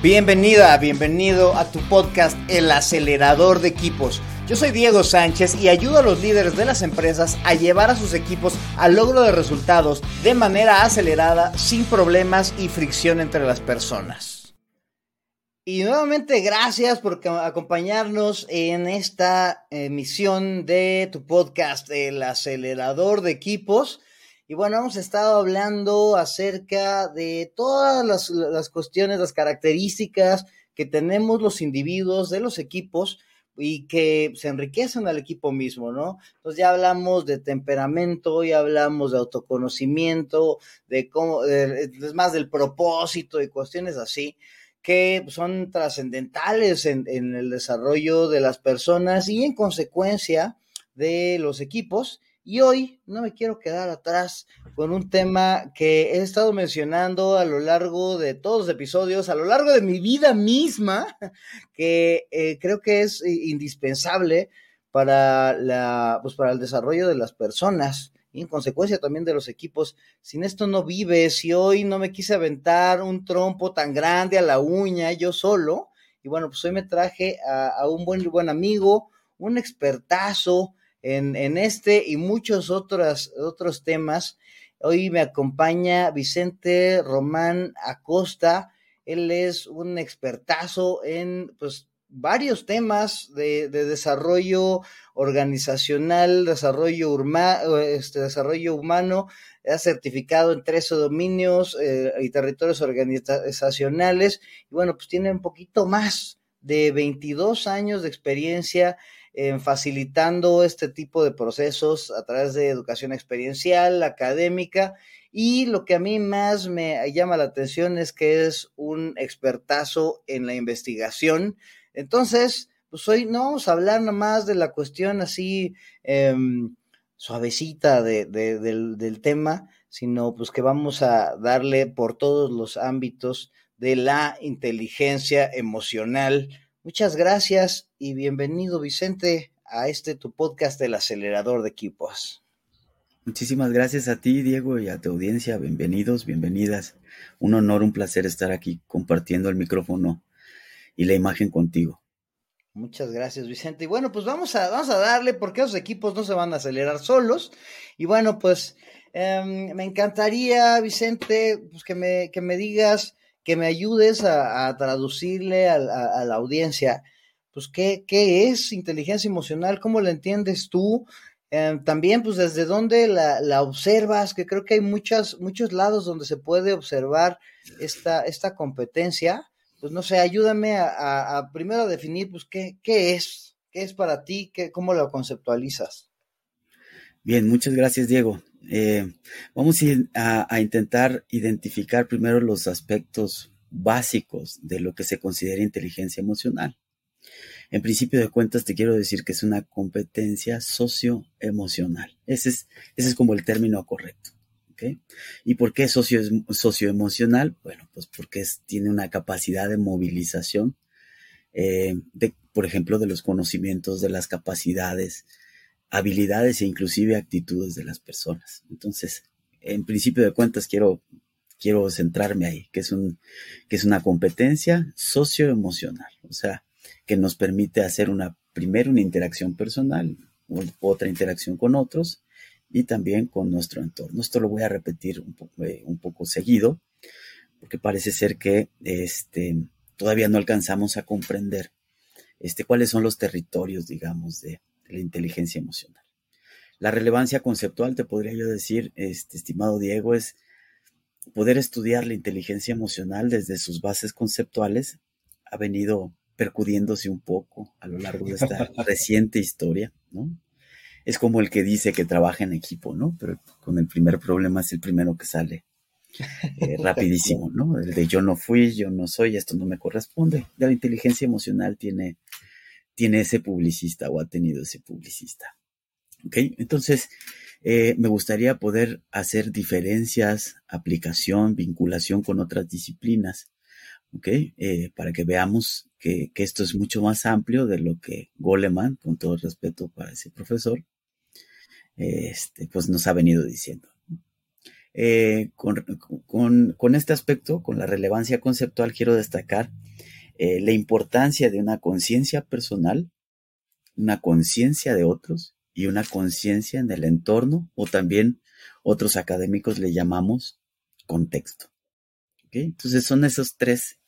Bienvenida, bienvenido a tu podcast El acelerador de equipos. Yo soy Diego Sánchez y ayudo a los líderes de las empresas a llevar a sus equipos al logro de resultados de manera acelerada, sin problemas y fricción entre las personas. Y nuevamente gracias por acompañarnos en esta emisión de tu podcast El acelerador de equipos. Y bueno, hemos estado hablando acerca de todas las, cuestiones, las características que tenemos los individuos de los equipos y que se enriquecen al equipo mismo, ¿no? Entonces ya hablamos de temperamento, ya hablamos de autoconocimiento, de cómo, es más del propósito y cuestiones así que son trascendentales en, en el desarrollo de las personas y en consecuencia de los equipos. Y hoy no me quiero quedar atrás con un tema que he estado mencionando a lo largo de todos los episodios, a lo largo de mi vida misma, que eh, creo que es indispensable para, la, pues para el desarrollo de las personas y en consecuencia también de los equipos. Sin esto no vives, si hoy no me quise aventar un trompo tan grande a la uña yo solo, y bueno, pues hoy me traje a, a un buen, buen amigo, un expertazo, en, este y muchos otros, otros temas. Hoy me acompaña Vicente Román Acosta. Él es un expertazo en pues, varios temas de, desarrollo organizacional, desarrollo, este, desarrollo humano. Ha certificado en 13 dominios eh, y territorios organizacionales. Y bueno, pues tiene un poquito más de 22 años de experiencia en facilitando este tipo de procesos a través de educación experiencial, académica, y lo que a mí más me llama la atención es que es un expertazo en la investigación. Entonces, pues hoy no vamos a hablar nomás de la cuestión así em, suavecita del, del tema, sino pues que vamos a darle por todos los ámbitos de la inteligencia emocional Muchas gracias y bienvenido Vicente a este tu podcast del acelerador de equipos. Muchísimas gracias a ti, Diego, y a tu audiencia. Bienvenidos, bienvenidas. Un honor, un placer estar aquí compartiendo el micrófono y la imagen contigo. Muchas gracias, Vicente. Y bueno, pues vamos a, vamos a darle porque los equipos no se van a acelerar solos. Y bueno, pues em, me encantaría, Vicente, pues que me, que me digas que me ayudes a, traducirle a, la audiencia, pues, ¿qué, ¿qué, es inteligencia emocional? ¿Cómo la entiendes tú? Em, también, pues, desde dónde la, observas, que creo que hay muchas, muchos lados donde se puede observar esta, esta competencia. Pues, no sé, ayúdame a, primero a definir, pues, qué, qué es, qué es para ti, qué, cómo lo conceptualizas. Bien, muchas gracias, Diego. Eh, vamos a, intentar identificar primero los aspectos básicos de lo que se considera inteligencia emocional. En principio de cuentas, te quiero decir que es una competencia socioemocional. Ese es, ese es como el término correcto. ¿Y por qué socio, socioemocional? Bueno, pues porque tiene una capacidad de movilización, eh, por ejemplo, de los conocimientos, de las capacidades, habilidades e inclusive actitudes de las personas. Entonces, en principio de cuentas, quiero, quiero centrarme ahí, que es, un, que es una competencia socioemocional, o sea, que nos permite hacer una, primero una interacción personal, otra interacción con otros y también con nuestro entorno. Esto lo voy a repetir un poco, eh, un poco seguido, porque parece ser que este, todavía no alcanzamos a comprender este, cuáles son los territorios, digamos, de, la inteligencia emocional. La relevancia conceptual, te podría yo decir, este, estimado Diego, es poder estudiar la inteligencia emocional desde sus bases conceptuales. Ha venido percudiéndose un poco a lo largo de esta reciente historia, ¿no? Es como el que dice que trabaja en equipo, ¿no? Pero con el primer problema es el primero que sale eh, rapidísimo, ¿no? El de yo no fui, yo no soy, esto no me corresponde. La inteligencia emocional tiene tiene ese publicista o ha tenido ese publicista. ¿Ok? Entonces, eh, me gustaría poder hacer diferencias, aplicación, vinculación con otras disciplinas. ¿Ok? Eh, para que veamos que, esto es mucho más amplio de lo que Goleman, con todo el respeto para ese profesor, este, pues nos ha venido diciendo. eh, con, este aspecto, con la relevancia conceptual, quiero destacar eh, la importancia de una conciencia personal, una conciencia de otros y una conciencia en el entorno, o también otros académicos le llamamos contexto. Entonces son esos tres,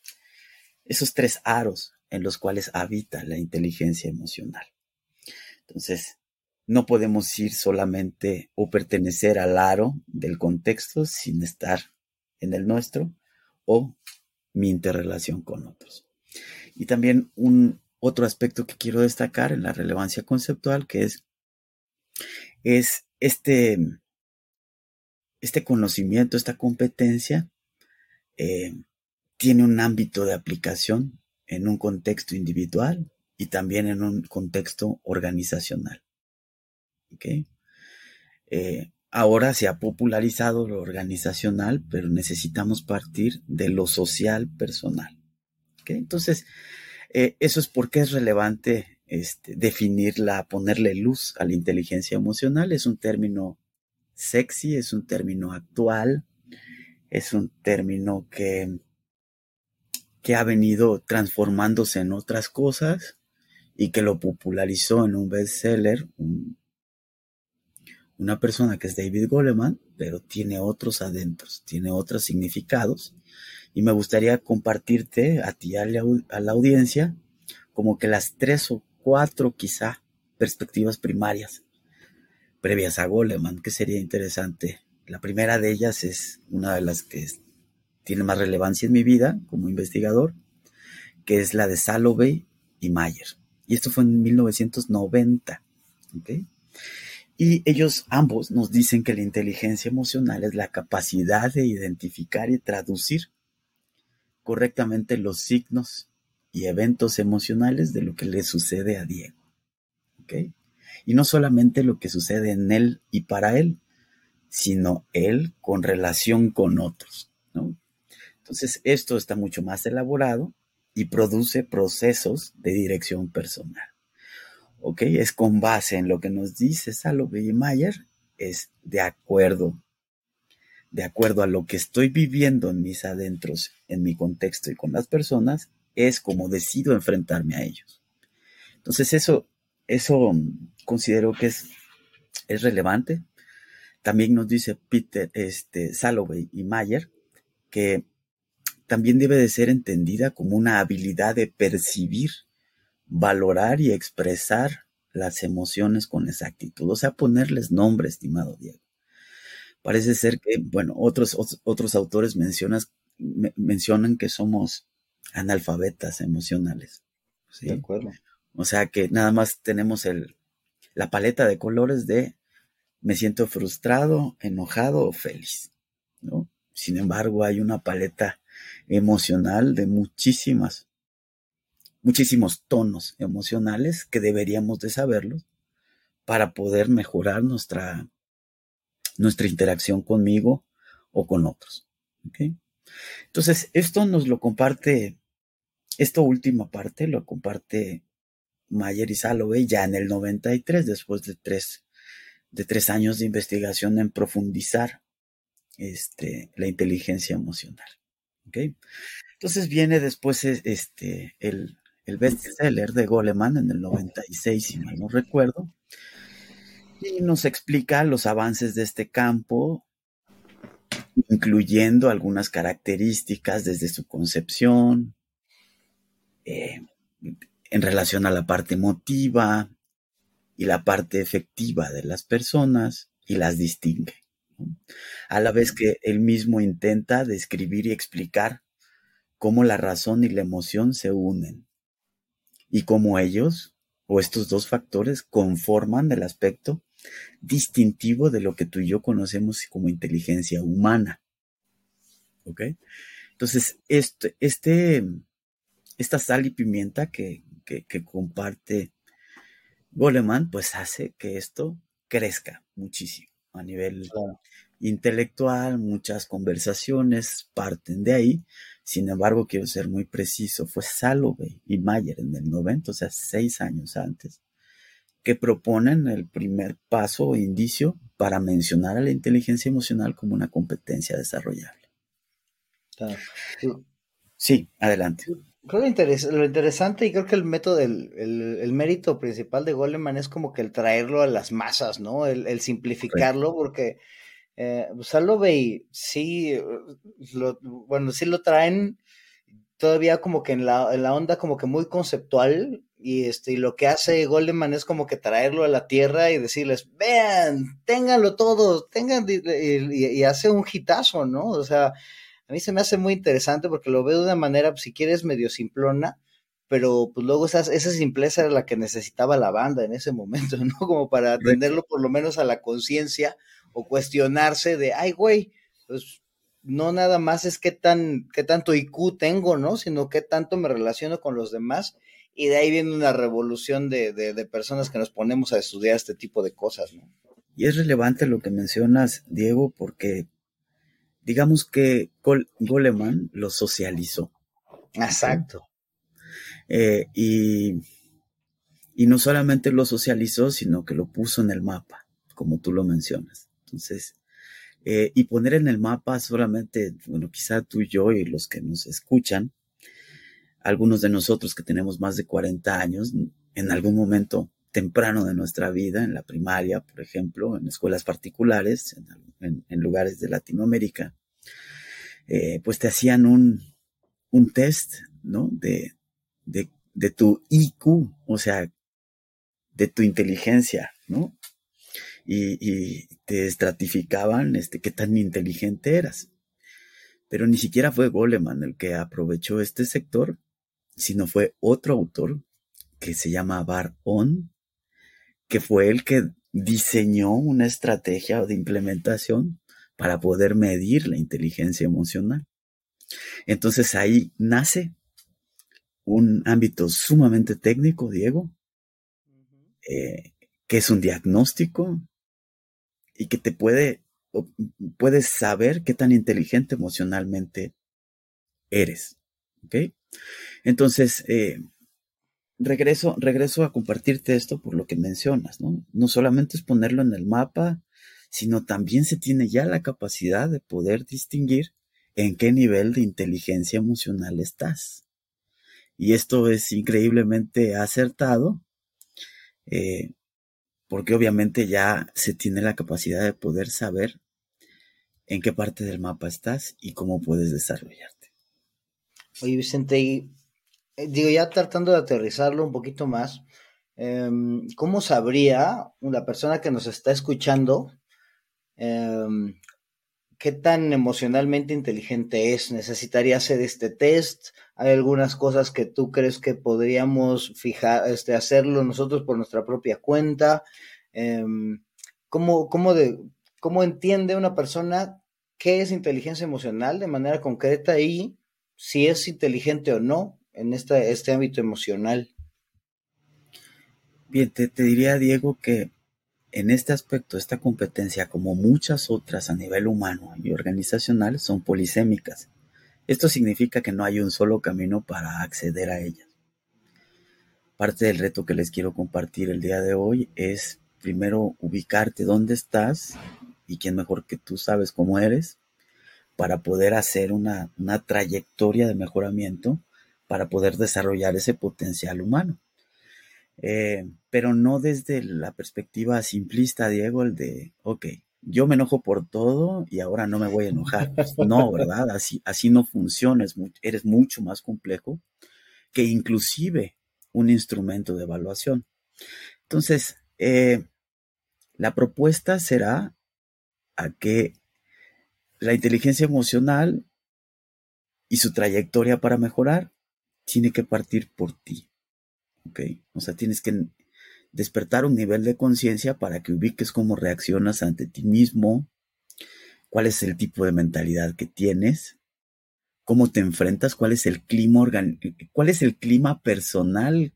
esos tres aros en los cuales habita la inteligencia emocional. Entonces, no podemos ir solamente o pertenecer al aro del contexto sin estar en el nuestro o mi interrelación con otros. Y también un otro aspecto que quiero destacar en la relevancia conceptual, que es, es este, este conocimiento, esta competencia, eh, tiene un ámbito de aplicación en un contexto individual y también en un contexto organizacional. Eh, ahora se ha popularizado lo organizacional, pero necesitamos partir de lo social personal. Entonces, eh, eso es porque es relevante este, definirla, ponerle luz a la inteligencia emocional. Es un término sexy, es un término actual, es un término que que ha venido transformándose en otras cosas y que lo popularizó en un bestseller una persona que es David Goleman, pero tiene otros adentros, tiene otros significados. Y me gustaría compartirte a ti, a la, a la audiencia, como que las tres o cuatro quizá perspectivas primarias previas a Goleman, que sería interesante. La primera de ellas es una de las que tiene más relevancia en mi vida como investigador, que es la de Salovey y Mayer. Y esto fue en 1990. Y ellos ambos nos dicen que la inteligencia emocional es la capacidad de identificar y traducir correctamente los signos y eventos emocionales de lo que le sucede a Diego. Y no solamente lo que sucede en él y para él, sino él con relación con otros. ¿no? Entonces, esto está mucho más elaborado y produce procesos de dirección personal. ¿Ok? Es con base en lo que nos dice Salovey y Mayer, es de acuerdo, de acuerdo a lo que estoy viviendo en mis adentros, en mi contexto y con las personas, es como decido enfrentarme a ellos. Entonces, eso, eso considero que es, es relevante. También nos dice Peter, este, Salovey y Mayer que también debe de ser entendida como una habilidad de percibir, valorar y expresar las emociones con exactitud, o sea, ponerles nombre, estimado Diego. Parece ser que, bueno, otros, otros autores mencionan que somos analfabetas emocionales. De acuerdo. O sea que nada más tenemos el, la paleta de colores de me siento frustrado, enojado o feliz. ¿no? Sin embargo, hay una paleta emocional de muchísimas, muchísimos tonos emocionales que deberíamos de saberlos para poder mejorar nuestra, nuestra interacción conmigo o con otros. Entonces, esto nos lo comparte, esta última parte lo comparte Mayer y Salovey ya en el 93, después de tres, de tres años de investigación en profundizar este, la inteligencia emocional. Entonces viene después este, el, el bestseller de Goleman en el 96, si mal no recuerdo, y nos explica los avances de este campo, incluyendo algunas características desde su concepción, eh, en relación a la parte emotiva y la parte efectiva de las personas y las distingue a la vez que él mismo intenta describir y explicar cómo la razón y la emoción se unen y cómo ellos o estos dos factores conforman el aspecto distintivo de lo que tú y yo conocemos como inteligencia humana. ¿Ok? Entonces, este, este, esta sal y pimienta que, que comparte Goleman, pues hace que esto crezca muchísimo a nivel intelectual, muchas conversaciones parten de ahí. Sin embargo, quiero ser muy preciso, fue Salovey y Mayer en el 90, o sea, seis años antes, que proponen el primer paso o indicio para mencionar a la inteligencia emocional como una competencia desarrollable. Sí, adelante. Creo lo, lo, interesante y creo que el método, el, el, mérito principal de Goleman es como que el traerlo a las masas, ¿no? El, simplificarlo, porque eh, Salovey sí, lo, bueno, sí lo traen todavía como que en la, en la onda como que muy conceptual y este y lo que hace Goleman es como que traerlo a la tierra y decirles, vean, ténganlo todos, tengan, y, y hace un hitazo, ¿no? O sea, a mí se me hace muy interesante porque lo veo de una manera, pues, si quieres, medio simplona, pero pues luego esa, esa simpleza era la que necesitaba la banda en ese momento, ¿no? Como para atenderlo por lo menos a la conciencia o cuestionarse de, ay, güey, pues no nada más es qué tan, qué tanto IQ tengo, ¿no? Sino qué tanto me relaciono con los demás. Y de ahí viene una revolución de, de, de personas que nos ponemos a estudiar este tipo de cosas, ¿no? Y es relevante lo que mencionas, Diego, porque digamos que Goleman lo socializó. Exacto. Eh, y, y no solamente lo socializó, sino que lo puso en el mapa, como tú lo mencionas. Entonces, eh, y poner en el mapa solamente, bueno, quizá tú y yo y los que nos escuchan, algunos de nosotros que tenemos más de 40 años, en algún momento temprano de nuestra vida, en la primaria, por ejemplo, en escuelas particulares, en, lugares de Latinoamérica, eh, pues te hacían un, un test, ¿no? De, de, de, tu IQ, o sea, de tu inteligencia, ¿no? Y, y, te estratificaban este, qué tan inteligente eras. Pero ni siquiera fue Goleman el que aprovechó este sector, sino fue otro autor que se llama Bar On, que fue el que diseñó una estrategia de implementación para poder medir la inteligencia emocional. Entonces ahí nace un ámbito sumamente técnico, Diego, eh, que es un diagnóstico y que te puede, puedes saber qué tan inteligente emocionalmente eres. ¿Ok? Entonces, eh, regreso, regreso a compartirte esto por lo que mencionas, ¿no? No solamente es ponerlo en el mapa, sino también se tiene ya la capacidad de poder distinguir en qué nivel de inteligencia emocional estás. Y esto es increíblemente acertado, eh, porque obviamente ya se tiene la capacidad de poder saber en qué parte del mapa estás y cómo puedes desarrollarte. Oye, Vicente, eh, digo, ya tratando de aterrizarlo un poquito más, em, ¿cómo sabría una persona que nos está escuchando em, qué tan emocionalmente inteligente es? ¿Necesitaría hacer este test? ¿Hay algunas cosas que tú crees que podríamos fijar, este, hacerlo nosotros por nuestra propia cuenta? Em, ¿cómo, cómo, de, ¿Cómo entiende una persona qué es inteligencia emocional de manera concreta y si es inteligente o no? en este, este ámbito emocional? Bien, te, diría, Diego, que en este aspecto, esta competencia, como muchas otras a nivel humano y organizacional, son polisémicas. Esto significa que no hay un solo camino para acceder a ellas. Parte del reto que les quiero compartir el día de hoy es primero ubicarte dónde estás y quién mejor que tú sabes cómo eres para poder hacer una, una trayectoria de mejoramiento para poder desarrollar ese potencial humano. Eh, pero no desde la perspectiva simplista, Diego, el de, ok, yo me enojo por todo y ahora no me voy a enojar. No, ¿verdad? Así, así no funciona, eres mucho más complejo que inclusive un instrumento de evaluación. Entonces, eh, la propuesta será a que la inteligencia emocional y su trayectoria para mejorar tiene que partir por ti. ¿Ok? O sea, tienes que despertar un nivel de conciencia para que ubiques cómo reaccionas ante ti mismo, cuál es el tipo de mentalidad que tienes, cómo te enfrentas, cuál es el clima cuál es el clima personal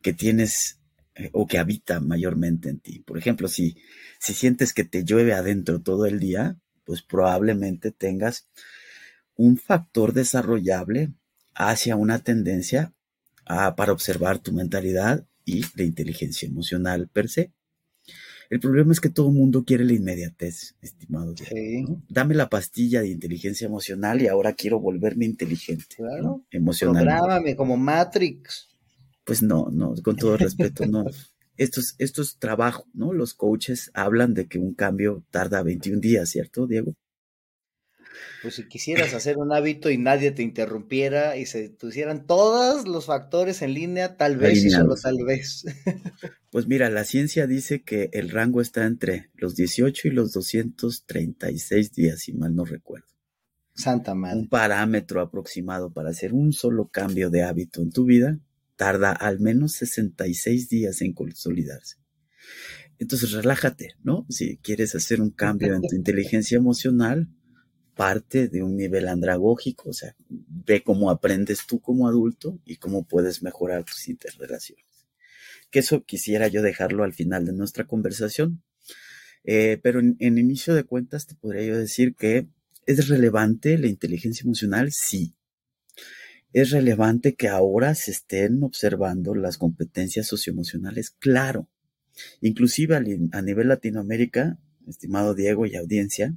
que tienes eh, o que habita mayormente en ti. Por ejemplo, si, si sientes que te llueve adentro todo el día, pues probablemente tengas un factor desarrollable hacia una tendencia para observar tu mentalidad y la inteligencia emocional per se. El problema es que todo el mundo quiere la inmediatez, estimado. Dame la pastilla de inteligencia emocional y ahora quiero volverme inteligente. Claro. Emocional. como Matrix. Pues no, no, con todo respeto, no. Esto es, esto es trabajo, ¿no? Los coaches hablan de que un cambio tarda 21 días, ¿cierto, Diego? Pues si quisieras hacer un hábito y nadie te interrumpiera y se pusieran todos los factores en línea, tal vez y solo tal vez. Pues mira, la ciencia dice que el rango está entre los 18 y los 236 días, si mal no recuerdo. Santa madre. Un parámetro aproximado para hacer un solo cambio de hábito en tu vida tarda al menos 66 días en consolidarse. Entonces relájate, ¿no? Si quieres hacer un cambio en tu inteligencia emocional, parte de un nivel andragógico, o sea, ve cómo aprendes tú como adulto y cómo puedes mejorar tus interrelaciones. Que eso quisiera yo dejarlo al final de nuestra conversación. Eh, pero en, en, inicio de cuentas te podría yo decir que es relevante la inteligencia emocional, sí. Es relevante que ahora se estén observando las competencias socioemocionales, claro. Inclusive a nivel Latinoamérica, estimado Diego y audiencia,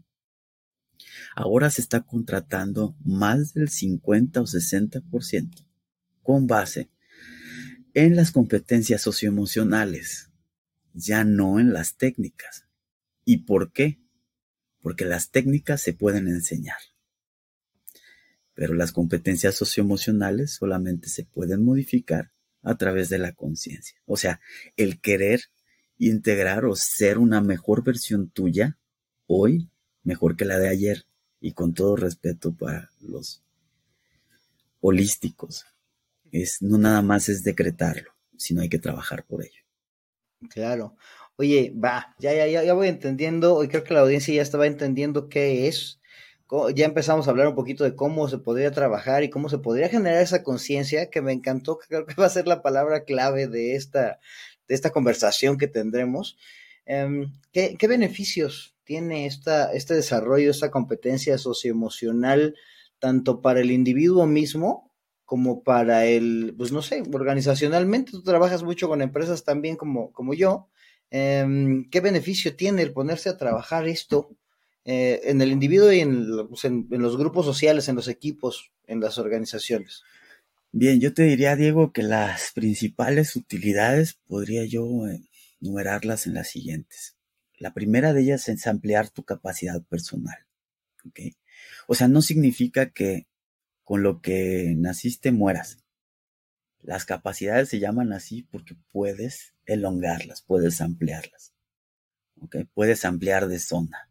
Ahora se está contratando más del 50 o 60% con base en las competencias socioemocionales, ya no en las técnicas. ¿Y por qué? Porque las técnicas se pueden enseñar, pero las competencias socioemocionales solamente se pueden modificar a través de la conciencia. O sea, el querer integrar o ser una mejor versión tuya hoy mejor que la de ayer y con todo respeto para los holísticos. Es, no nada más es decretarlo, sino hay que trabajar por ello. Claro. Oye, va, ya, ya, ya voy entendiendo, y creo que la audiencia ya estaba entendiendo qué es. Ya empezamos a hablar un poquito de cómo se podría trabajar y cómo se podría generar esa conciencia, que me encantó, que creo que va a ser la palabra clave de esta, de esta conversación que tendremos. Em, ¿qué, ¿qué, beneficios tiene esta, este desarrollo, esta competencia socioemocional, tanto para el individuo mismo como para el, pues no sé, organizacionalmente, tú trabajas mucho con empresas también como, como yo. Em, ¿Qué beneficio tiene el ponerse a trabajar esto eh, en el individuo y pues, en, en, los grupos sociales, en los equipos, en las organizaciones? Bien, yo te diría, Diego, que las principales utilidades podría yo eh, numerarlas en las siguientes. La primera de ellas es ampliar tu capacidad personal. O sea, no significa que con lo que naciste mueras. Las capacidades se llaman así porque puedes elongarlas, puedes ampliarlas. Puedes ampliar de zona.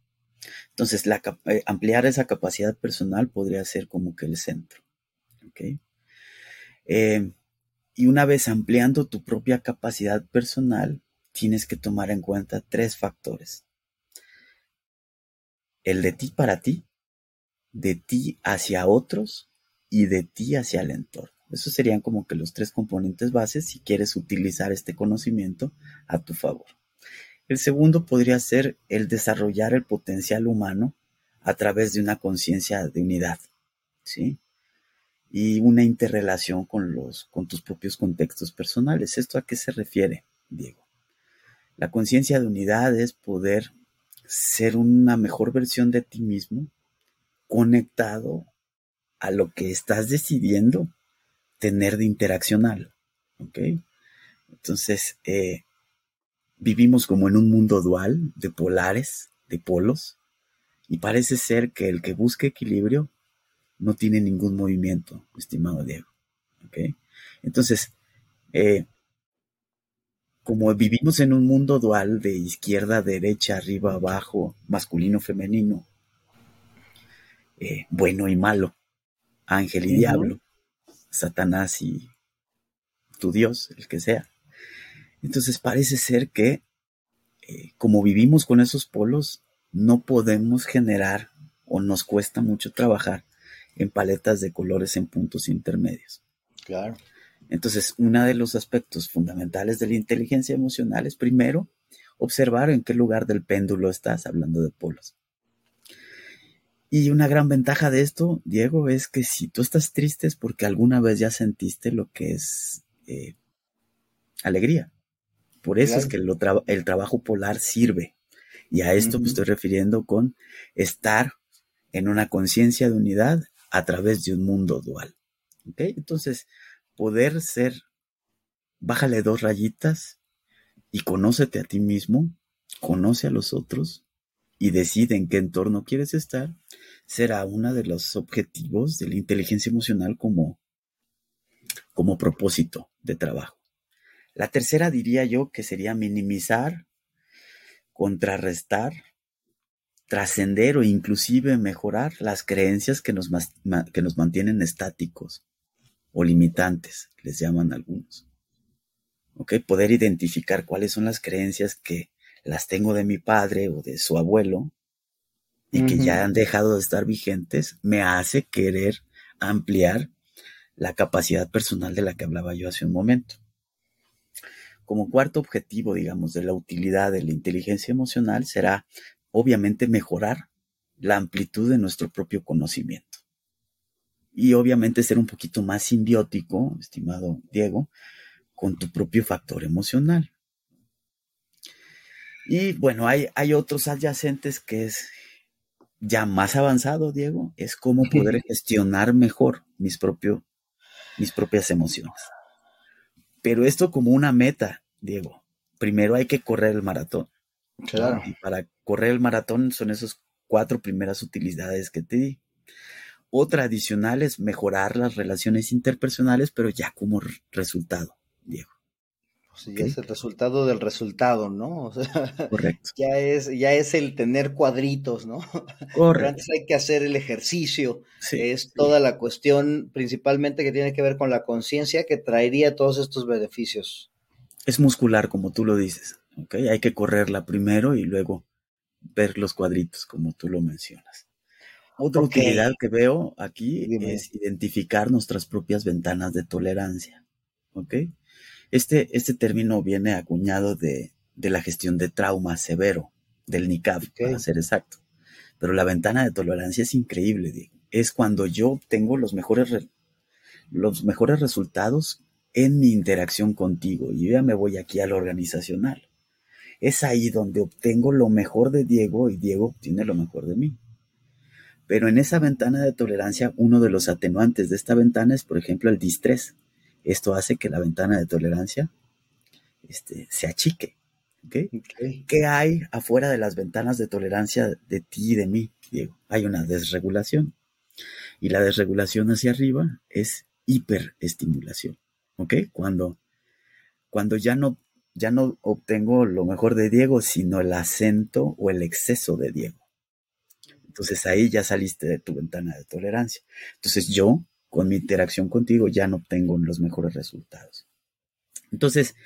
Entonces, la, eh, ampliar esa capacidad personal podría ser como que el centro. Eh, y una vez ampliando tu propia capacidad personal, tienes que tomar en cuenta tres factores. El de ti para ti, de ti hacia otros y de ti hacia el entorno. Esos serían como que los tres componentes bases si quieres utilizar este conocimiento a tu favor. El segundo podría ser el desarrollar el potencial humano a través de una conciencia de unidad, ¿sí? Y una interrelación con los con tus propios contextos personales. ¿Esto a qué se refiere, Diego? La conciencia de unidad es poder ser una mejor versión de ti mismo conectado a lo que estás decidiendo tener de interaccional. ¿Ok? Entonces, eh, vivimos como en un mundo dual de polares, de polos, y parece ser que el que busque equilibrio no tiene ningún movimiento, estimado Diego. ¿Ok? Entonces, eh, como vivimos en un mundo dual de izquierda, derecha, arriba, abajo, masculino, femenino, eh, bueno y malo, ángel y diablo, Satanás y tu Dios, el que sea. Entonces parece ser que eh, como vivimos con esos polos, no podemos generar o nos cuesta mucho trabajar en paletas de colores en puntos intermedios. Claro. Entonces, uno de los aspectos fundamentales de la inteligencia emocional es primero observar en qué lugar del péndulo estás hablando de polos. Y una gran ventaja de esto, Diego, es que si tú estás triste es porque alguna vez ya sentiste lo que es eh, alegría. Por eso es que el trabajo polar sirve. Y a esto me estoy refiriendo con estar en una conciencia de unidad a través de un mundo dual. Entonces, poder ser, bájale dos rayitas y conócete a ti mismo, conoce a los otros y decide en qué entorno quieres estar, será uno de los objetivos de la inteligencia emocional como, como propósito de trabajo. La tercera diría yo que sería minimizar, contrarrestar, trascender o inclusive mejorar las creencias que nos, que nos mantienen estáticos o limitantes, les llaman algunos. ¿Ok? Poder identificar cuáles son las creencias que las tengo de mi padre o de su abuelo y que ya han dejado de estar vigentes, me hace querer ampliar la capacidad personal de la que hablaba yo hace un momento. Como cuarto objetivo, digamos, de la utilidad de la inteligencia emocional será, obviamente, mejorar la amplitud de nuestro propio conocimiento. Y obviamente ser un poquito más simbiótico, estimado Diego, con tu propio factor emocional. Y bueno, hay, hay otros adyacentes que es ya más avanzado, Diego, es cómo poder gestionar mejor mis, propio, mis propias emociones. Pero esto como una meta, Diego. Primero hay que correr el maratón. Claro. Y para correr el maratón son esas cuatro primeras utilidades que te di. Otra adicional es mejorar las relaciones interpersonales, pero ya como resultado, Diego. Ya es el resultado del resultado, ¿no? Correcto. Ya es, ya es el tener cuadritos, ¿no? Correcto. Pero antes hay que hacer el ejercicio. es toda la cuestión principalmente que tiene que ver con la conciencia que traería todos estos beneficios. Es muscular, como tú lo dices. ¿ok? Hay que correrla primero y luego ver los cuadritos, como tú lo mencionas. Otra utilidad que veo aquí es identificar nuestras propias ventanas de tolerancia. ¿Ok? Este, este término viene acuñado de, la gestión de trauma severo, del NICAP, para ser exacto. Pero la ventana de tolerancia es increíble, Diego. Es cuando yo obtengo los mejores, los mejores resultados en mi interacción contigo. Y yo ya me voy aquí al organizacional. Es ahí donde obtengo lo mejor de Diego y Diego obtiene lo mejor de mí. Pero en esa ventana de tolerancia, uno de los atenuantes de esta ventana es, por ejemplo, el distrés. Esto hace que la ventana de tolerancia este, se achique. ¿Qué hay afuera de las ventanas de tolerancia de ti y de mí, Diego? Hay una desregulación. Y la desregulación hacia arriba es hiperestimulación. ¿Ok? Cuando, cuando ya, no, ya no obtengo lo mejor de Diego, sino el acento o el exceso de Diego. Entonces ahí ya saliste de tu ventana de tolerancia. Entonces yo con mi interacción contigo ya no obtengo los mejores resultados. Entonces,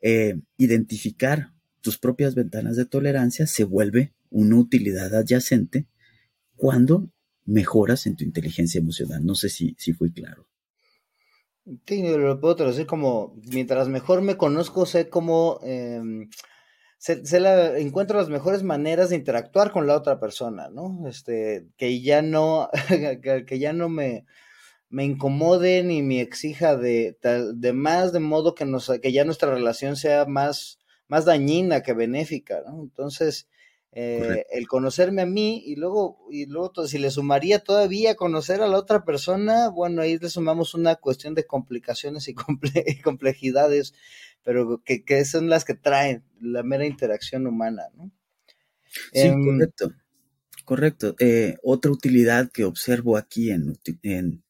eh, identificar tus propias ventanas de tolerancia se vuelve una utilidad adyacente cuando mejoras en tu inteligencia emocional. No sé si, si fui claro. Sí, lo puedo traducir como, mientras mejor me conozco, sé cómo, em, encuentro las mejores maneras de interactuar con la otra persona, ¿no? Este, que ya no, que ya no me, me incomode ni me exija de, de más, de modo que, nos, que ya nuestra relación sea más, más dañina que benéfica, ¿no? Entonces, eh, el conocerme a mí y luego, y luego si le sumaría todavía conocer a la otra persona, bueno, ahí le sumamos una cuestión de complicaciones y, complejidades, pero que, que, son las que traen la mera interacción humana, ¿no? Sí, em, correcto. Correcto. Eh, otra utilidad que observo aquí en, en,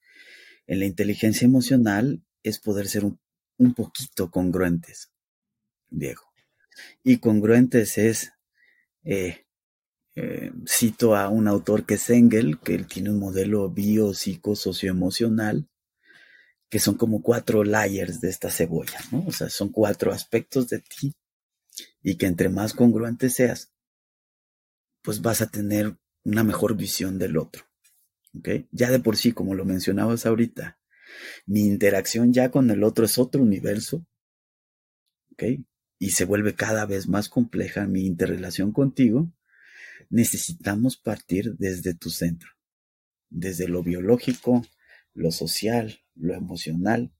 en la inteligencia emocional es poder ser un, poquito congruentes, Diego. Y congruentes es, eh, eh, cito a un autor que es Engel, que él tiene un modelo bio, psico, socioemocional, que son como cuatro layers de esta cebolla, ¿no? O sea, son cuatro aspectos de ti y que entre más congruente seas, pues vas a tener una mejor visión del otro. Ya de por sí, como lo mencionabas ahorita, mi interacción ya con el otro es otro universo, Y se vuelve cada vez más compleja mi interrelación contigo. Necesitamos partir desde tu centro, desde lo biológico, lo social, lo emocional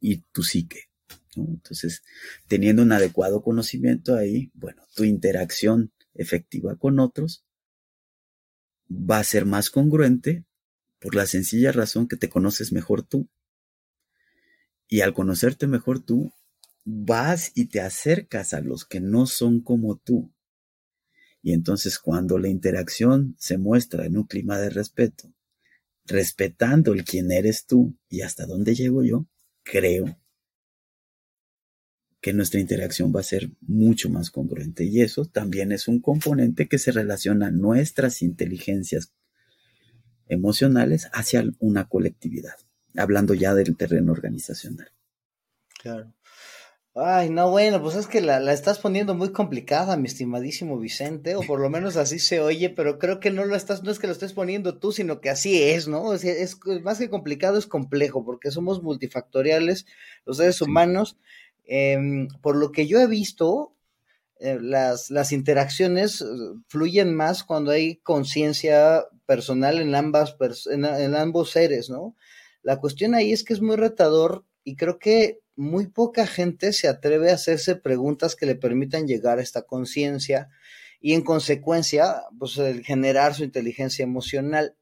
y tu psique, Entonces, teniendo un adecuado conocimiento ahí, bueno, tu interacción efectiva con otros va a ser más congruente por la sencilla razón que te conoces mejor tú. Y al conocerte mejor tú, vas y te acercas a los que no son como tú. Y entonces cuando la interacción se muestra en un clima de respeto, respetando el quién eres tú y hasta dónde llego yo, creo que nuestra interacción va a ser mucho más congruente. Y eso también es un componente que se relaciona nuestras inteligencias emocionales hacia una colectividad, hablando ya del terreno organizacional. Claro. Ay, no, bueno, pues es que la, la, estás poniendo muy complicada, mi estimadísimo Vicente, o por lo menos así se oye, pero creo que no lo estás, no es que lo estés poniendo tú, sino que así es, ¿no? Es, es más que complicado, es complejo, porque somos multifactoriales, los seres humanos. Eh, por lo que yo he visto, eh, las, las, interacciones eh, fluyen más cuando hay conciencia personal en, ambas en, en ambos seres, ¿no? La cuestión ahí es que es muy retador y creo que muy poca gente se atreve a hacerse preguntas que le permitan llegar a esta conciencia y en consecuencia, pues el generar su inteligencia emocional.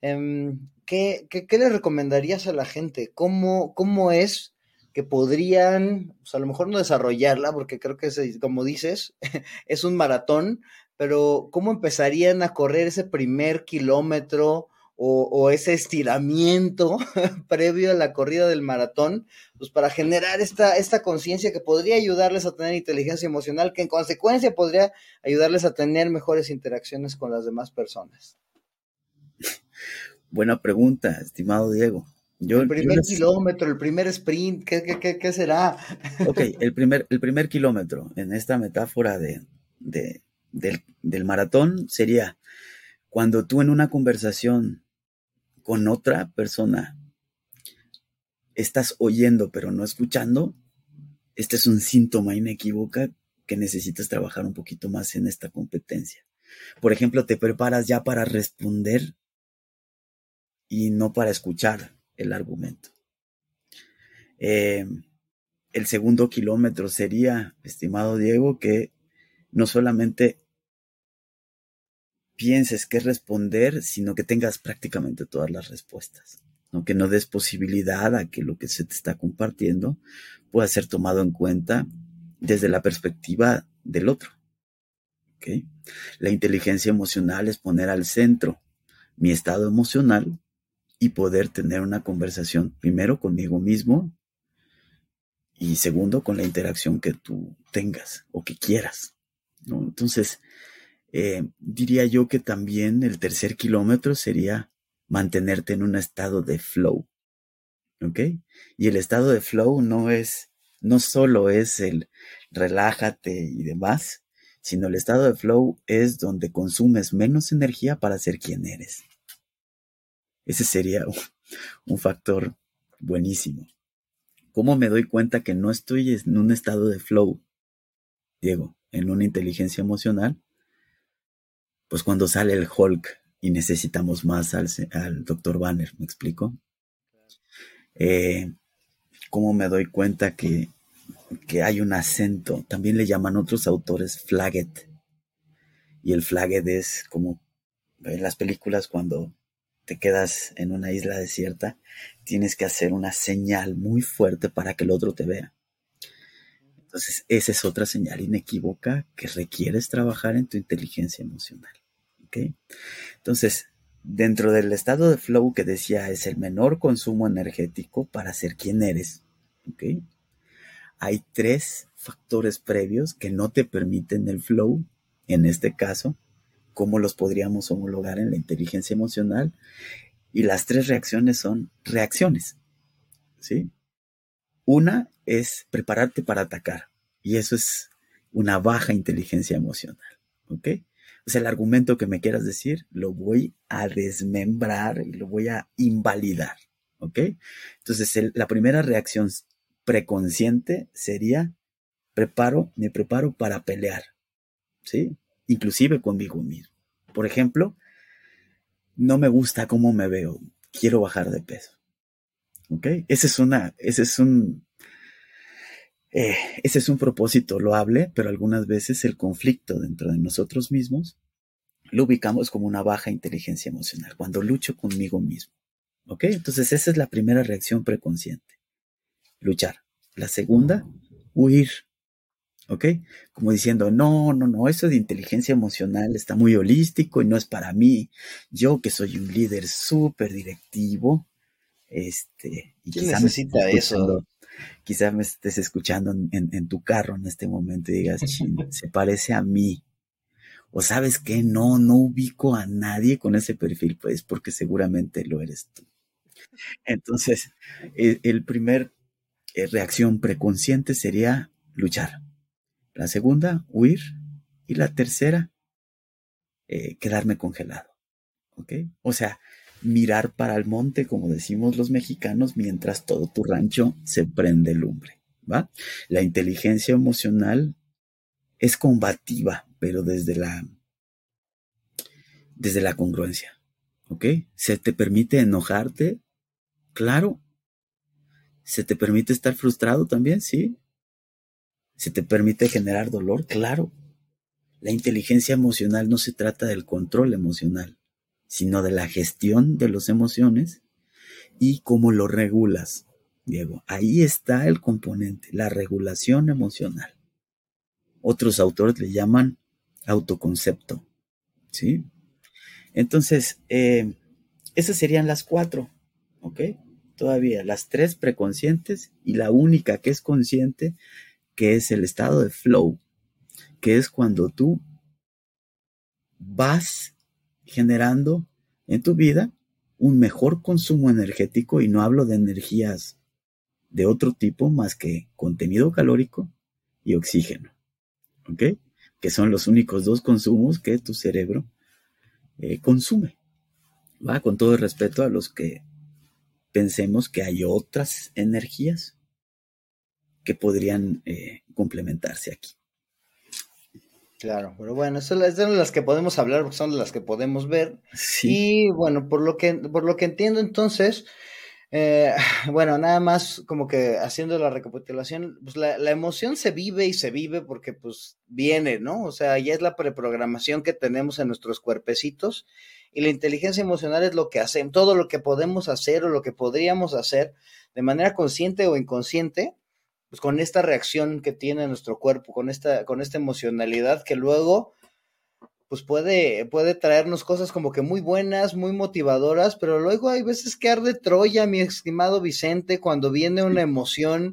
Em, ¿qué, qué, le recomendarías a la gente? ¿Cómo, cómo es que podrían, pues a lo mejor no desarrollarla, porque creo que, es, como dices, es un maratón, pero ¿cómo empezarían a correr ese primer kilómetro o, ese estiramiento previo a la corrida del maratón, pues para generar esta, esta conciencia que podría ayudarles a tener inteligencia emocional, que en consecuencia podría ayudarles a tener mejores interacciones con las demás personas. Buena pregunta, estimado Diego. el primer kilómetro, el primer sprint, ¿qué, qué, qué, será? Ok, el primer, el primer kilómetro en esta metáfora de, de del, del maratón sería cuando tú en una conversación con otra persona estás oyendo pero no escuchando, este es un síntoma inequívoca que necesitas trabajar un poquito más en esta competencia. Por ejemplo, te preparas ya para responder y no para escuchar el argumento. Eh, el segundo kilómetro sería, estimado Diego, que no solamente pienses qué responder, sino que tengas prácticamente todas las respuestas. ¿no? Que no des posibilidad a que lo que se te está compartiendo pueda ser tomado en cuenta desde la perspectiva del otro. ¿okay? La inteligencia emocional es poner al centro mi estado emocional y poder tener una conversación primero conmigo mismo y segundo con la interacción que tú tengas o que quieras. Entonces, eh, diría yo que también el tercer kilómetro sería mantenerte en un estado de flow. ¿Ok? Y el estado de flow no es, no solo es el relájate y demás, sino el estado de flow es donde consumes menos energía para ser quien eres. Ese sería un factor buenísimo. ¿Cómo me doy cuenta que no estoy en un estado de flow, Diego, en una inteligencia emocional? Pues cuando sale el Hulk y necesitamos más al, al Dr. Banner, ¿me explico? Eh, ¿Cómo me doy cuenta que, que hay un acento? También le llaman otros autores flagget. Y el flagget es como en las películas cuando te quedas en una isla desierta, tienes que hacer una señal muy fuerte para que el otro te vea. Entonces, esa es otra señal inequívoca que requieres trabajar en tu inteligencia emocional. Entonces, dentro del estado de flow que decía es el menor consumo energético para ser quien eres, Hay tres factores previos que no te permiten el flow, en este caso, cómo los podríamos homologar en la inteligencia emocional. Y las tres reacciones son reacciones, ¿sí? Una es prepararte para atacar y eso es una baja inteligencia emocional. Sea, el argumento que me quieras decir, lo voy a desmembrar y lo voy a invalidar, ¿ok? Entonces, la primera reacción preconsciente sería, preparo, me preparo para pelear, ¿sí? Inclusive conmigo mismo. Por ejemplo, no me gusta cómo me veo, quiero bajar de peso. ¿Ok? Ese es una, ese es un, eh, ese es un propósito loable, pero algunas veces el conflicto dentro de nosotros mismos lo ubicamos como una baja inteligencia emocional, cuando lucho conmigo mismo. ¿Ok? Entonces esa es la primera reacción preconsciente. Luchar. La segunda, huir. ¿Ok? Como diciendo, no, no, no, eso de inteligencia emocional está muy holístico y no es para mí. Yo que soy un líder súper directivo, este... Y ¿Quién necesita eso? Quizás me estés escuchando en, tu carro en este momento y digas, se parece a mí. O sabes que no, no ubico a nadie con ese perfil, pues porque seguramente lo eres tú. Entonces, e, el, primer eh, reacción preconsciente sería luchar. La segunda, huir. Y la tercera, eh, quedarme congelado. ¿Ok? O sea, mirar para el monte, como decimos los mexicanos, mientras todo tu rancho se prende lumbre. ¿Va? La inteligencia emocional es combativa, pero desde la desde la congruencia. ¿Ok? Se te permite enojarte, claro. Se te permite estar frustrado también, sí. Se te permite generar dolor, claro. La inteligencia emocional no se trata del control emocional sino de la gestión de las emociones y cómo lo regulas, Diego. Ahí está el componente, la regulación emocional. Otros autores le llaman autoconcepto, ¿sí? Entonces, eh, esas serían las cuatro, ¿ok? Todavía las tres preconscientes y la única que es consciente, que es el estado de flow, que es cuando tú vas generando en tu vida un mejor consumo energético y no hablo de energías de otro tipo más que contenido calórico y oxígeno. ¿Ok? Que son los únicos dos consumos que tu cerebro eh, consume. ¿Va? Con todo el respeto a los que pensemos que hay otras energías que podrían eh, complementarse aquí. Claro, pero bueno, son las, son las que podemos hablar porque son las que podemos ver. Y bueno, por lo que, por lo que entiendo entonces, eh, bueno, nada más como que haciendo la recapitulación, pues la, la, emoción se vive y se vive porque pues viene, ¿no? O sea, ya es la preprogramación que tenemos en nuestros cuerpecitos y la inteligencia emocional es lo que hacen, todo lo que podemos hacer o lo que podríamos hacer de manera consciente o inconsciente pues con esta reacción que tiene nuestro cuerpo, con esta, con esta emocionalidad que luego pues puede, puede traernos cosas como que muy buenas, muy motivadoras, pero luego hay veces que arde Troya, mi estimado Vicente, cuando viene una emoción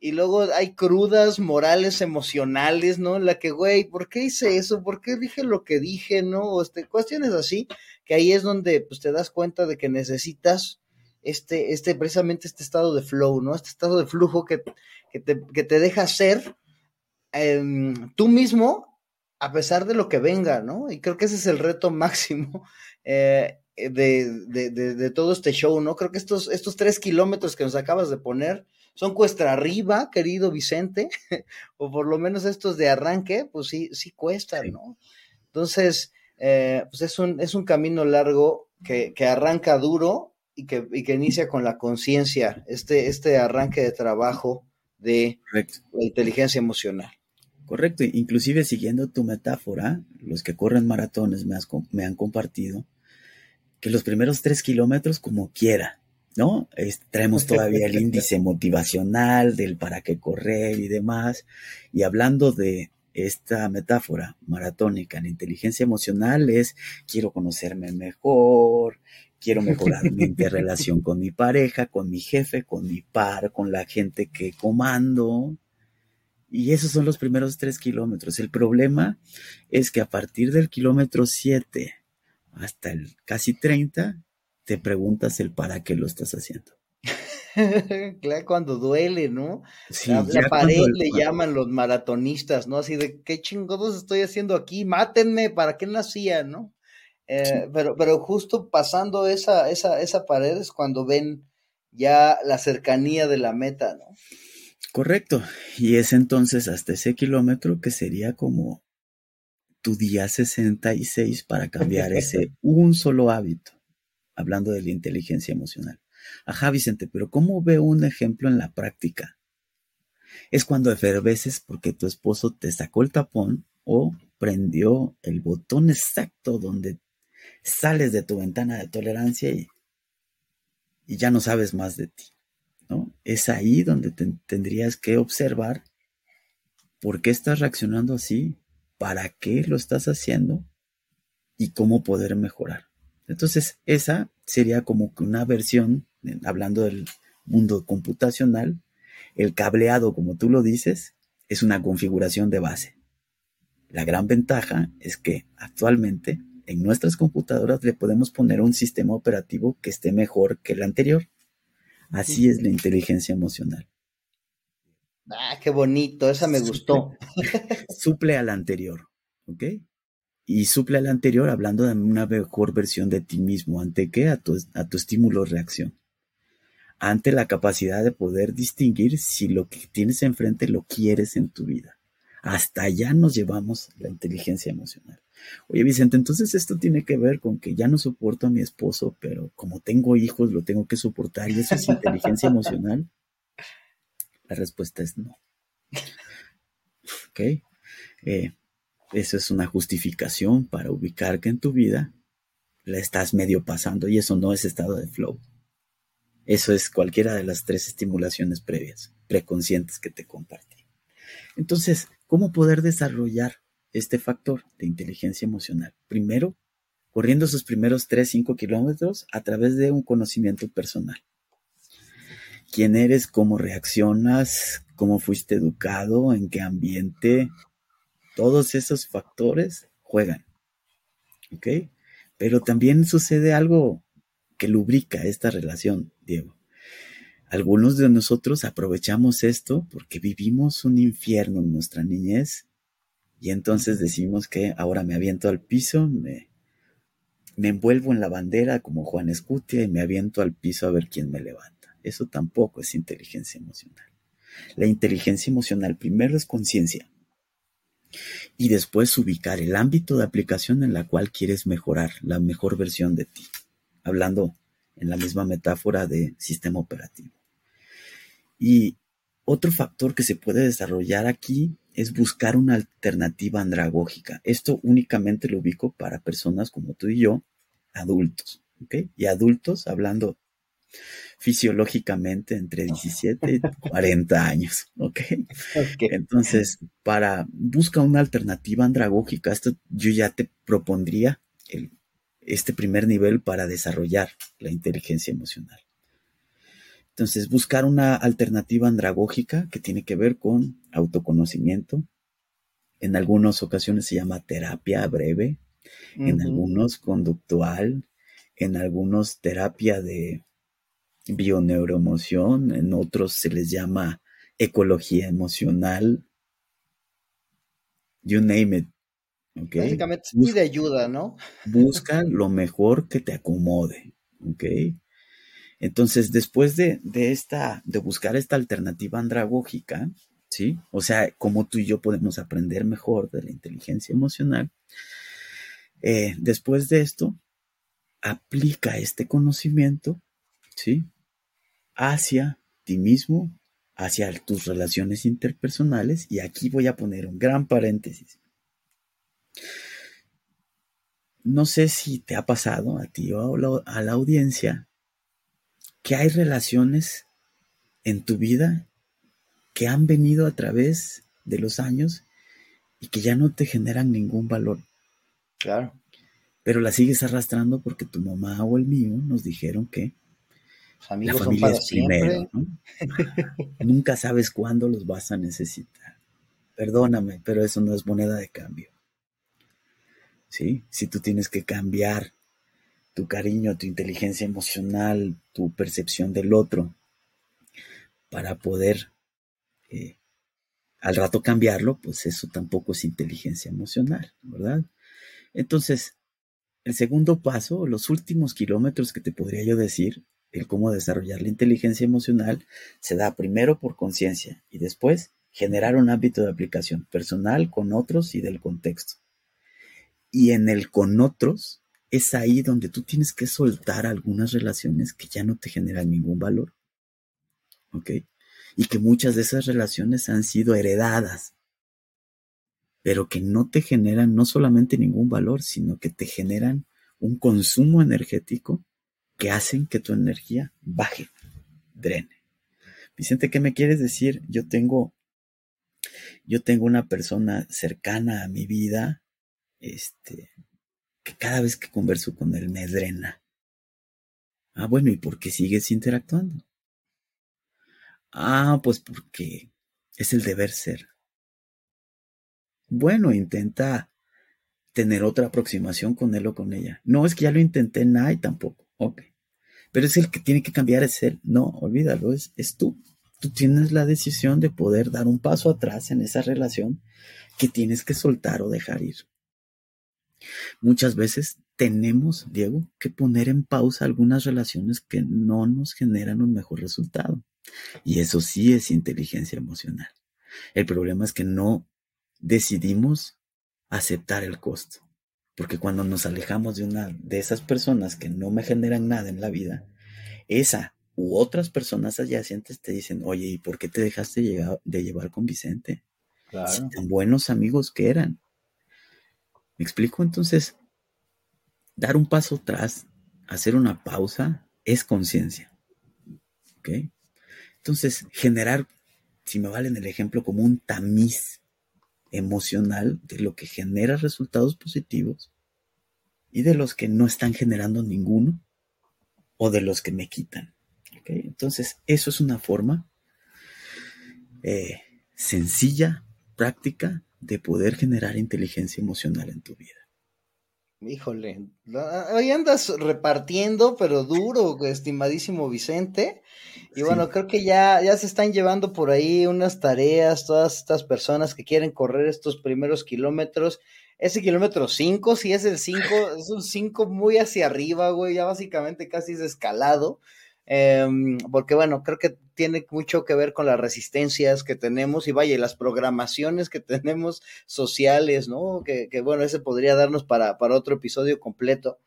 y luego hay crudas morales emocionales, ¿no? En la que, güey, ¿por qué hice eso? ¿Por qué dije lo que dije, no? O este, cuestiones así, que ahí es donde pues te das cuenta de que necesitas este, este, precisamente este estado de flow, ¿no? Este estado de flujo que, que te, deja ser em, tú mismo a pesar de lo que venga, ¿no? Y creo que ese es el reto máximo eh, de, todo este show, ¿no? Creo que estos, estos tres kilómetros que nos acabas de poner son cuesta arriba, querido Vicente, o por lo menos estos de arranque, pues sí, sí cuestan, ¿no? Entonces, eh, pues es un, es un camino largo que, que arranca duro y que, y que inicia con la conciencia, este, este arranque de trabajo de la inteligencia emocional. Correcto, inclusive siguiendo tu metáfora, los que corren maratones me, me han compartido que los primeros tres kilómetros como quiera, ¿no? traemos todavía el índice motivacional del para qué correr y demás. Y hablando de esta metáfora maratónica, la inteligencia emocional es quiero conocerme mejor, quiero mejorar mi relación con mi pareja, con mi jefe, con mi par, con la gente que comando. Y esos son los primeros tres kilómetros. El problema es que a partir del kilómetro 7 hasta el casi 30, te preguntas el para qué lo estás haciendo. claro, cuando duele, ¿no? Sí, la, pared le llaman los maratonistas, ¿no? Así de, ¿qué chingados estoy haciendo aquí? Mátenme, ¿para qué nacía, no? Eh, pero, pero justo pasando esa, esa, esa pared es cuando ven ya la cercanía de la meta, ¿no? Correcto. Y es entonces hasta ese kilómetro que sería como tu día 66 para cambiar ese un solo hábito, hablando de la inteligencia emocional. Ajá, Vicente, pero ¿cómo veo un ejemplo en la práctica? es cuando eferveces porque tu esposo te sacó el tapón o prendió el botón exacto donde sales de tu ventana de tolerancia y, y ya no sabes más de ti. ¿no? Es ahí donde tendrías que observar por qué estás reaccionando así, para qué lo estás haciendo y cómo poder mejorar. Entonces, esa sería como una versión, hablando del mundo computacional, el cableado, como tú lo dices, es una configuración de base. La gran ventaja es que actualmente en nuestras computadoras le podemos poner un sistema operativo que esté mejor que el anterior. Así es la inteligencia emocional. Ah, qué bonito, esa me gustó. Suple al anterior, ¿ok? Y suple al anterior hablando de una mejor versión de ti mismo. ¿Ante qué? A tu, a tu estímulo-reacción. Ante la capacidad de poder distinguir si lo que tienes enfrente lo quieres en tu vida. Hasta allá nos llevamos la inteligencia emocional. Oye, Vicente, entonces esto tiene que ver con que ya no soporto a mi esposo, pero como tengo hijos, lo tengo que soportar y eso es inteligencia emocional. La respuesta es no. ¿Ok? Eh, eso es una justificación para ubicar que en tu vida la estás medio pasando y eso no es estado de flow. Eso es cualquiera de las tres estimulaciones previas, preconscientes que te compartí. Entonces, ¿cómo poder desarrollar este factor de inteligencia emocional? Primero, corriendo sus primeros 3, 5 kilómetros a través de un conocimiento personal quién eres, cómo reaccionas, cómo fuiste educado, en qué ambiente, todos esos factores juegan. ¿Ok? Pero también sucede algo que lubrica esta relación, Diego. Algunos de nosotros aprovechamos esto porque vivimos un infierno en nuestra niñez y entonces decimos que ahora me aviento al piso, me, me envuelvo en la bandera como Juan Escutia y me aviento al piso a ver quién me levanta. Eso tampoco es inteligencia emocional. La inteligencia emocional primero es conciencia y después ubicar el ámbito de aplicación en la cual quieres mejorar la mejor versión de ti, hablando en la misma metáfora de sistema operativo. Y otro factor que se puede desarrollar aquí es buscar una alternativa andragógica. Esto únicamente lo ubico para personas como tú y yo, adultos. Y adultos, hablando fisiológicamente entre 17 y 40 años, ¿ok? Entonces, para, busca una alternativa andragógica, esto yo ya te propondría este primer nivel para desarrollar la inteligencia emocional. Entonces, buscar una alternativa andragógica que tiene que ver con autoconocimiento. En algunas ocasiones se llama terapia breve, en algunos conductual, en algunos terapia de bioneuroemoción, en otros se les llama ecología emocional, you name it. Okay. Básicamente pide ayuda, ¿no? busca lo mejor que te acomode, ¿ok? Entonces, después de, esta, de buscar esta alternativa andragógica, ¿sí? O sea, cómo tú y yo podemos aprender mejor de la inteligencia emocional, eh, después de esto, aplica este conocimiento, ¿sí? hacia ti mismo, hacia tus relaciones interpersonales. Y aquí voy a poner un gran paréntesis. No sé si te ha pasado a ti o a la audiencia que hay relaciones en tu vida que han venido a través de los años y que ya no te generan ningún valor. Claro. Pero la sigues arrastrando porque tu mamá o el mío nos dijeron que la familia es primero, Nunca sabes cuándo los vas a necesitar. Perdóname, pero eso no es moneda de cambio. ¿Sí? Si tú tienes que cambiar tu cariño, tu inteligencia emocional, tu percepción del otro, para poder eh, al rato cambiarlo, pues eso tampoco es inteligencia emocional, ¿verdad? Entonces, el segundo paso, los últimos kilómetros que te podría yo decir, el cómo desarrollar la inteligencia emocional se da primero por conciencia y después generar un ámbito de aplicación personal con otros y del contexto. Y en el con otros es ahí donde tú tienes que soltar algunas relaciones que ya no te generan ningún valor. ¿Ok? y que muchas de esas relaciones han sido heredadas, pero que no te generan no solamente ningún valor, sino que te generan un consumo energético que hacen que tu energía baje, drene. Vicente, ¿qué me quieres decir? Yo tengo, yo tengo una persona cercana a mi vida, este, que cada vez que converso con él me drena. Ah, bueno, ¿y por qué sigues interactuando? Ah, pues porque es el deber ser. Bueno, intenta tener otra aproximación con él o con ella. No, es que ya lo intenté, nada tampoco. Ok. Pero es el que tiene que cambiar, es él. No, olvídalo, es, es tú. Tú tienes la decisión de poder dar un paso atrás en esa relación que tienes que soltar o dejar ir. Muchas veces tenemos, Diego, que poner en pausa algunas relaciones que no nos generan un mejor resultado. Y eso sí es inteligencia emocional. El problema es que no decidimos aceptar el costo. Porque cuando nos alejamos de una de esas personas que no me generan nada en la vida, esa u otras personas adyacentes te dicen, oye, ¿y por qué te dejaste de llevar con Vicente? Claro. tan buenos amigos que eran. ¿Me explico? Entonces, dar un paso atrás, hacer una pausa, es conciencia. ¿Ok? Entonces, generar, si me valen el ejemplo, como un tamiz emocional de lo que genera resultados positivos y de los que no están generando ninguno o de los que me quitan. ¿Okay? Entonces, eso es una forma eh, sencilla, práctica, de poder generar inteligencia emocional en tu vida. Híjole, hoy andas repartiendo, pero duro, estimadísimo Vicente. Y bueno, creo que ya, ya se están llevando por ahí unas tareas, todas estas personas que quieren correr estos primeros kilómetros. Ese kilómetro 5, si es el 5, es un 5 muy hacia arriba, güey, ya básicamente casi es escalado. Em, porque bueno, creo que tiene mucho que ver con las resistencias que tenemos y vaya, las programaciones que tenemos sociales, ¿no? Que, bueno, ese podría darnos para, para otro episodio completo.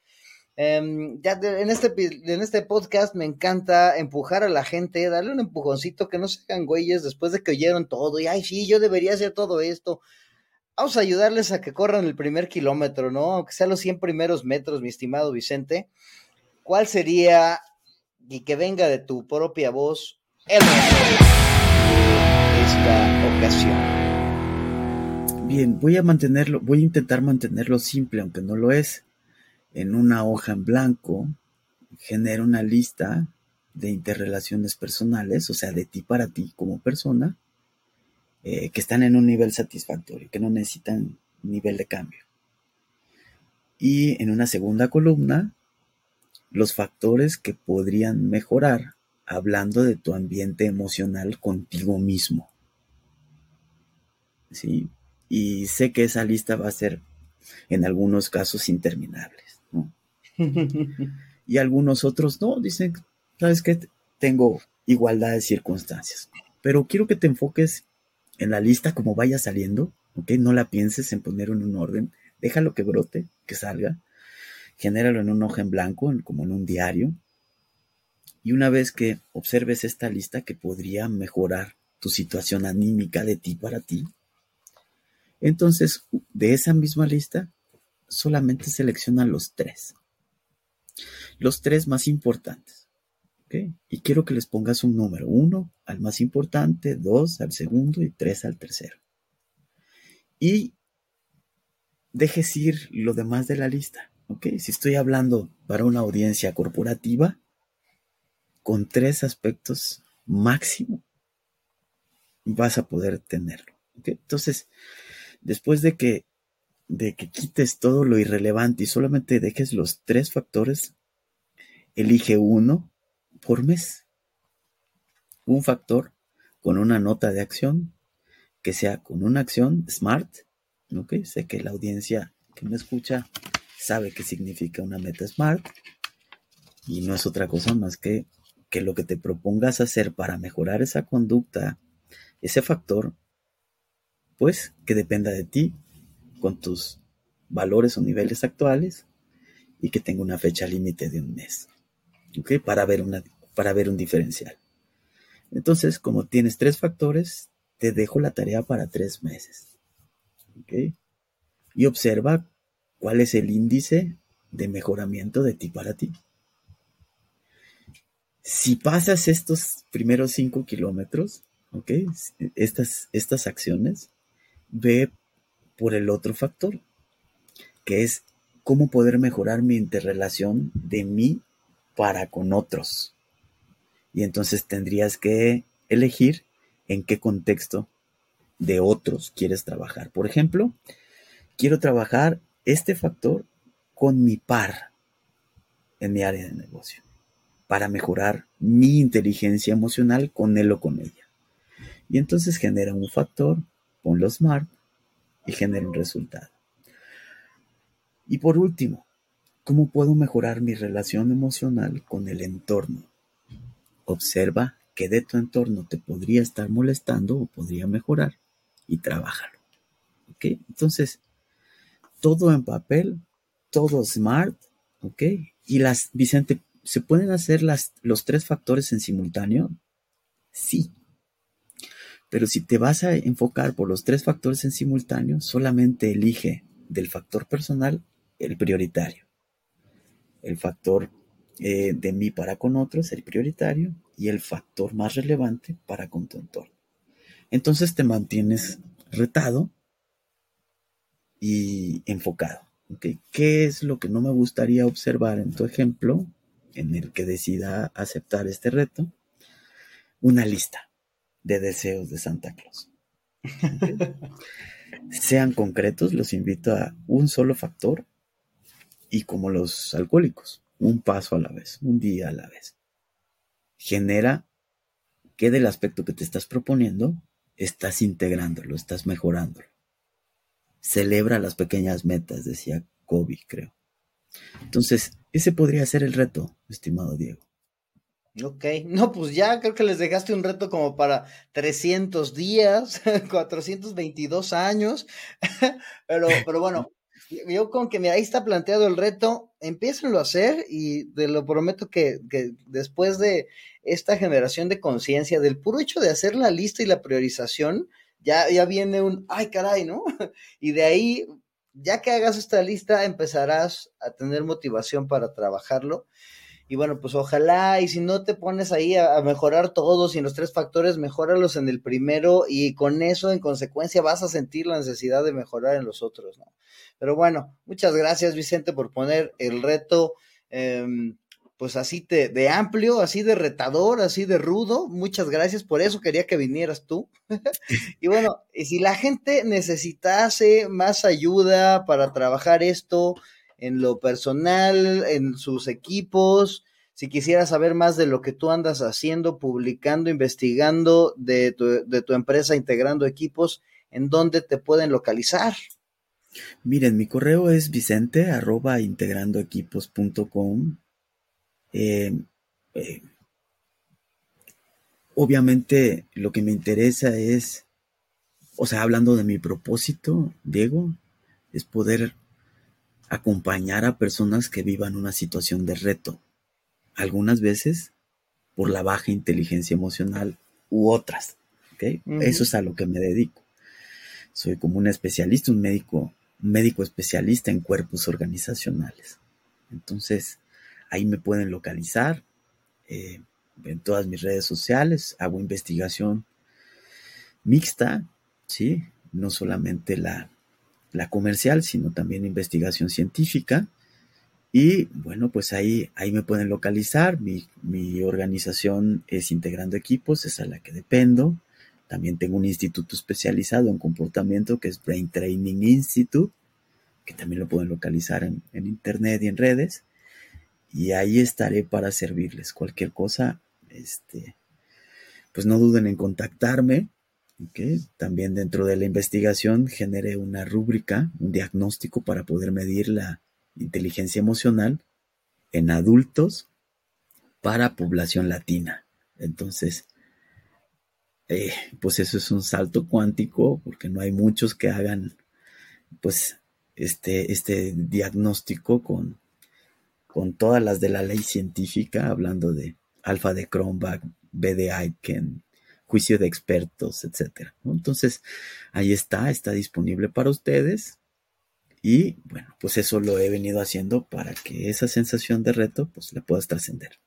Em, ya en, este, en este podcast me encanta empujar a la gente, darle un empujoncito, que no se hagan güeyes después de que oyeron todo y, ay, sí, yo debería hacer todo esto. Vamos a ayudarles a que corran el primer kilómetro, ¿no? Aunque sea los 100 primeros metros, mi estimado Vicente. ¿Cuál sería y que venga de tu propia voz el esta ocasión. Bien, voy a mantenerlo, voy a intentar mantenerlo simple, aunque no lo es. En una hoja en blanco, genera una lista de interrelaciones personales, o sea, de ti para ti como persona, eh, que están en un nivel satisfactorio, que no necesitan nivel de cambio. Y en una segunda columna, los factores que podrían mejorar hablando de tu ambiente emocional contigo mismo. ¿Sí? Y sé que esa lista va a ser en algunos casos interminables, ¿no? y algunos otros no, dicen, ¿sabes qué? Tengo igualdad de circunstancias. Pero quiero que te enfoques en la lista como vaya saliendo, ¿ok? No la pienses en poner en un orden, déjalo que brote, que salga, genéralo en un hoja en blanco, como en un diario. Y una vez que observes esta lista que podría mejorar tu situación anímica de ti para ti, entonces de esa misma lista solamente selecciona los tres. Los tres más importantes. Y quiero que les pongas un número. Uno al más importante, dos al segundo y tres al tercero. Y dejes ir lo demás de la lista. Si estoy hablando para una audiencia corporativa, con tres aspectos máximo vas a poder tenerlo. Entonces, después de que, de que quites todo lo irrelevante y solamente dejes los tres factores, elige uno por mes. Un factor con una nota de acción que sea con una acción smart. Sé que la audiencia que me escucha sabe qué significa una meta SMART y no es otra cosa más que que lo que te propongas hacer para mejorar esa conducta, ese factor, pues que dependa de ti, con tus valores o niveles actuales y que tenga una fecha límite de un mes, ¿ok? Para ver, una, para ver un diferencial. Entonces, como tienes tres factores, te dejo la tarea para tres meses. ¿Ok? Y observa cuál es el índice de mejoramiento de ti para ti. Si pasas estos primeros cinco kilómetros, ¿ok? Estas, estas acciones, ve por el otro factor, que es cómo poder mejorar mi interrelación de mí para con otros. Y entonces tendrías que elegir en qué contexto de otros quieres trabajar. Por ejemplo, quiero trabajar este factor con mi par en mi área de negocio para mejorar mi inteligencia emocional con él o con ella. Y entonces genera un factor, ponlo smart y genera un resultado. Y por último, ¿cómo puedo mejorar mi relación emocional con el entorno? Observa qué de tu entorno te podría estar molestando o podría mejorar y trabájalo. ¿Ok? Entonces, todo en papel, todo smart, ¿ok? Y las, Vicente, ¿se pueden hacer las, los tres factores en simultáneo? Sí. Pero si te vas a enfocar por los tres factores en simultáneo, solamente elige del factor personal el prioritario. El factor eh, de mí para con otros, el prioritario, y el factor más relevante para con tu entorno. Entonces te mantienes retado y enfocado. ¿Qué es lo que no me gustaría observar en tu ejemplo en el que decida aceptar este reto? Una lista de deseos de Santa Claus. Sean concretos, los invito a un solo factor y como los alcohólicos, un paso a la vez, un día a la vez. Genera que del aspecto que te estás proponiendo estás integrándolo, estás mejorándolo. Celebra las pequeñas metas, decía Kobe, creo. Entonces, ese podría ser el reto, estimado Diego. Ok, no, pues ya creo que les dejaste un reto como para 300 días, 422 años, pero, pero bueno, yo con que ahí está planteado el reto, empiecenlo a hacer y te lo prometo que, que después de esta generación de conciencia, del puro hecho de hacer la lista y la priorización, ya, ya viene un, ay caray, ¿no? Y de ahí, ya que hagas esta lista, empezarás a tener motivación para trabajarlo. Y bueno, pues ojalá, y si no te pones ahí a, mejorar todos y en los tres factores, mejóralos en el primero y con eso en consecuencia vas a sentir la necesidad de mejorar en los otros, ¿no? Pero bueno, muchas gracias Vicente por poner el reto. Eh, pues así de, de, amplio, así de retador, así de rudo. Muchas gracias, por eso quería que vinieras tú. y bueno, y si la gente necesitase más ayuda para trabajar esto en lo personal, en sus equipos, si quisiera saber más de lo que tú andas haciendo, publicando, investigando de tu, de tu empresa, integrando equipos, ¿en dónde te pueden localizar? Miren, mi correo es vicente arroba integrandoequipos.com eh, eh, obviamente lo que me interesa es, o sea, hablando de mi propósito, Diego, es poder acompañar a personas que vivan una situación de reto, algunas veces por la baja inteligencia emocional u otras. ¿okay? Uh -huh. Eso es a lo que me dedico. Soy como un especialista, un médico, un médico especialista en cuerpos organizacionales. Entonces, Ahí me pueden localizar eh, en todas mis redes sociales. Hago investigación mixta, ¿sí? No solamente la, la comercial, sino también investigación científica. Y bueno, pues ahí, ahí me pueden localizar. Mi, mi, organización es Integrando Equipos, es a la que dependo. También tengo un instituto especializado en comportamiento que es Brain Training Institute, que también lo pueden localizar en, en internet y en redes y ahí estaré para servirles. Cualquier cosa, este, pues no duden en contactarme. También dentro de la investigación generé una rúbrica, un diagnóstico para poder medir la inteligencia emocional en adultos para población latina. Entonces, eh, pues eso es un salto cuántico porque no hay muchos que hagan pues este, este diagnóstico con, con todas las de la ley científica, hablando de alfa de Kronbach, BD Aiken, juicio de expertos, etcétera. Entonces, ahí está, está disponible para ustedes. Y bueno, pues eso lo he venido haciendo para que esa sensación de reto, pues la puedas trascender.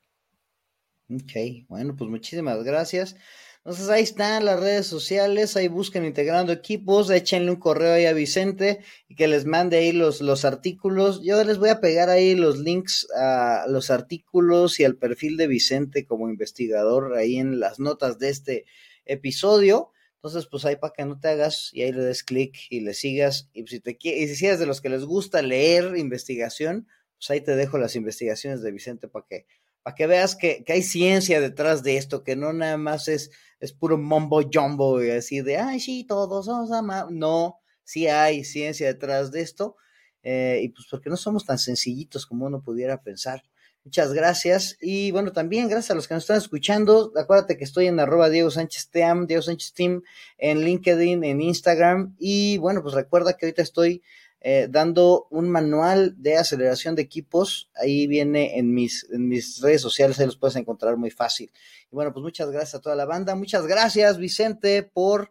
Ok, bueno, pues muchísimas gracias. Entonces ahí están las redes sociales, ahí busquen integrando equipos, échenle un correo ahí a Vicente y que les mande ahí los, los artículos. Yo les voy a pegar ahí los links a los artículos y al perfil de Vicente como investigador ahí en las notas de este episodio. Entonces, pues ahí para que no te hagas y ahí le des clic y le sigas. Y si te y si eres de los que les gusta leer investigación, pues ahí te dejo las investigaciones de Vicente para que para que veas que, hay ciencia detrás de esto, que no nada más es, es puro mombo jumbo y así de, ay, sí, todos somos amados. No, sí hay ciencia detrás de esto, eh, y pues porque no somos tan sencillitos como uno pudiera pensar. Muchas gracias. Y bueno, también gracias a los que nos están escuchando. Acuérdate que estoy en arroba Diego Sánchez Team, Diego Sánchez Team, en LinkedIn, en Instagram. Y bueno, pues recuerda que ahorita estoy eh, dando un manual de aceleración de equipos. Ahí viene en mis, en mis redes sociales, ahí los puedes encontrar muy fácil. Y bueno, pues muchas gracias a toda la banda. Muchas gracias, Vicente, por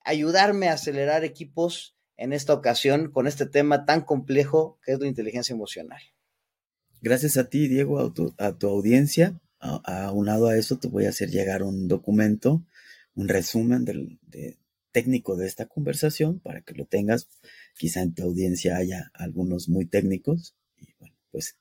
ayudarme a acelerar equipos en esta ocasión con este tema tan complejo que es la inteligencia emocional. Gracias a ti, Diego, a tu, a tu audiencia. Aunado a eso, te voy a hacer llegar un documento, un resumen del, de, técnico de esta conversación para que lo tengas Quizá en tu audiencia haya algunos muy técnicos y bueno, pues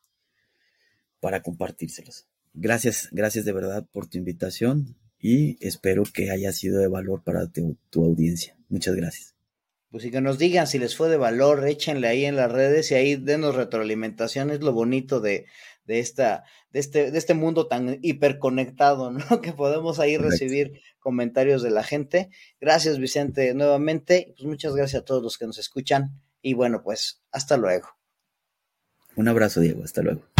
para compartírselos. Gracias, gracias de verdad por tu invitación y espero que haya sido de valor para tu, audiencia. Muchas gracias. Pues y que nos digan si les fue de valor, échenle ahí en las redes y ahí denos retroalimentación, es lo bonito de, de, esta, de, este, de este mundo tan hiperconectado, ¿no? Que podemos ahí recibir comentarios de la gente. Gracias, Vicente, nuevamente. Pues muchas gracias a todos los que nos escuchan. Y bueno, pues hasta luego. Un abrazo, Diego. Hasta luego.